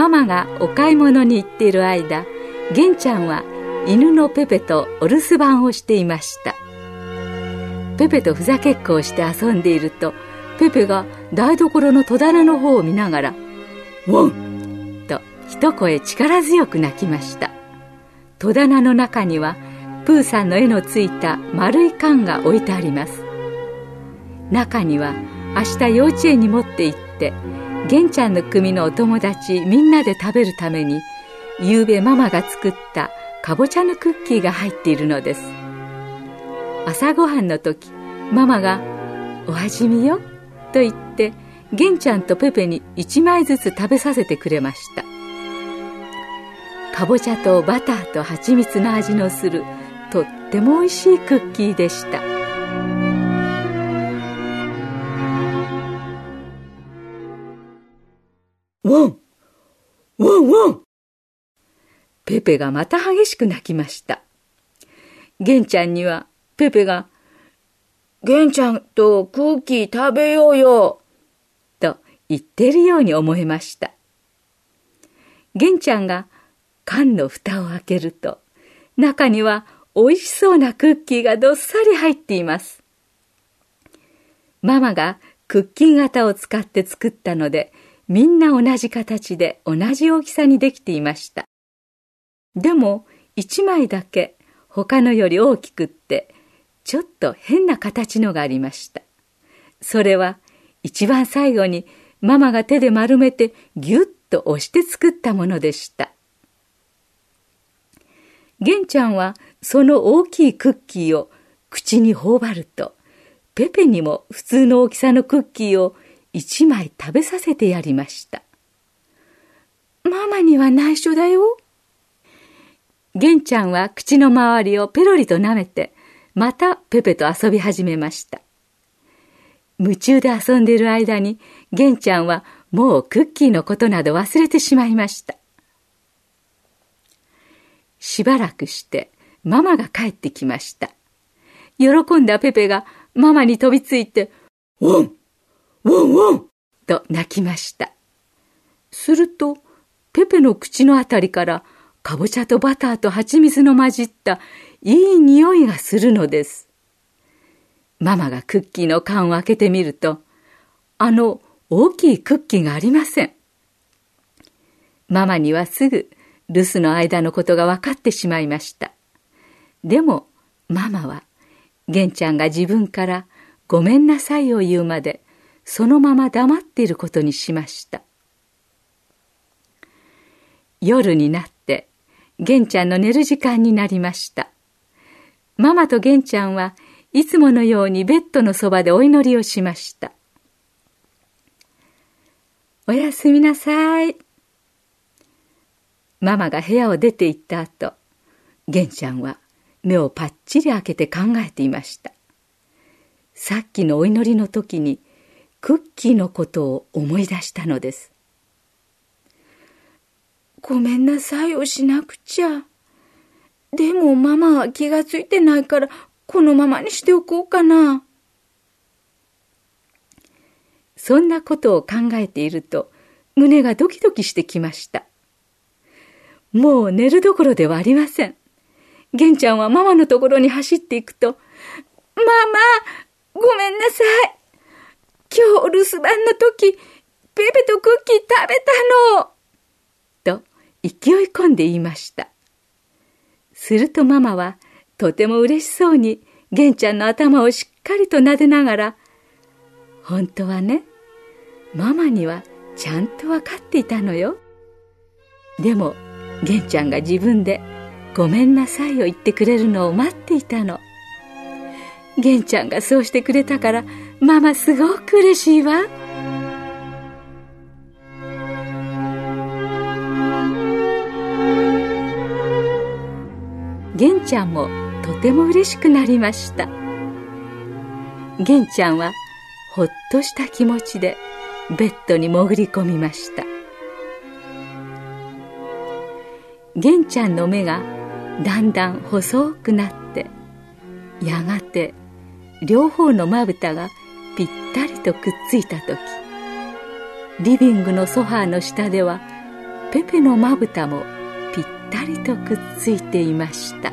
ママがお買い物に行っている間玄ちゃんは犬のペペとお留守番をしていました。ペペとふざけっこをして遊んでいるとペペが台所の戸棚の方を見ながら「ワン!」と一声力強く鳴きました。戸棚の中にはプーさんの絵のついた丸い缶が置いてあります。中には明日幼稚園に持って行って玄ちゃんの組のお友達みんなで食べるためにゆうべママが作ったかぼちゃのクッキーが入っているのです。朝ごはんの時ママが「お味見よ」と言って玄ちゃんとペペに1枚ずつ食べさせてくれました。かぼちゃとバターと蜂蜜の味のするとってもおいしいクッキーでした。ワンワンワンペペがまた激しく泣きました。ゲンちゃんにはペペが、ゲンちゃんとクッキー食べようよと言ってるように思えました。ゲンちゃんが缶の蓋を開けると、中には美味しそうなクッキーがどっさり入っています。ママがクッキー型を使って作ったので、みんな同じ形で同じ大きさにできていました。でも一枚だけ他のより大きくってちょっと変な形のがありました。それは一番最後にママが手で丸めてぎゅっと押して作ったものでした。玄ちゃんはその大きいクッキーを口に頬張るとペペにも普通の大きさのクッキーを一枚食べさせてやりました。ママには内緒だよ。玄ちゃんは口の周りをペロリと舐めて、またペペと遊び始めました。夢中で遊んでいる間に、玄ちゃんはもうクッキーのことなど忘れてしまいました。しばらくしてママが帰ってきました。喜んだペペがママに飛びついて、ワワンワンと泣きました。すると、ペペの口のあたりから、かぼちゃとバターと蜂蜜の混じったいい匂いがするのです。ママがクッキーの缶を開けてみると、あの大きいクッキーがありません。ママにはすぐ留守の間のことが分かってしまいました。でもママは、玄ちゃんが自分からごめんなさいを言うまでそのまま黙っていることにしました。夜になって玄ちゃんの寝る時間になりました。ママと玄ちゃんはいつものようにベッドのそばでお祈りをしましたおやすみなさいママが部屋を出て行った後玄ちゃんは目をパッチリ開けて考えていました。さっきのお祈りの時にクッキーのことを思い出したのです。ごめんなさいをしなくちゃ。でもママは気がついてないからこのままにしておこうかな。そんなことを考えていると胸がドキドキしてきました。もう寝るどころではありません。玄ちゃんはママのところに走っていくと、ママ、ごめんなさい。今日お留守番の時、ペペとクッキー食べたのと勢い込んで言いました。するとママはとても嬉しそうに玄ちゃんの頭をしっかりと撫でながら、本当はね、ママにはちゃんとわかっていたのよ。でも、玄ちゃんが自分でごめんなさいを言ってくれるのを待っていたの。玄ちゃんがそうしてくれたからママすごく嬉しいわ。玄ちゃんもとても嬉しくなりました玄ちゃんはほっとした気持ちでベッドに潜り込みました玄ちゃんの目がだんだん細くなってやがて両方のまぶたがぴったりとくっついた時リビングのソファーの下ではペペのまぶたもぴったりとくっついていました。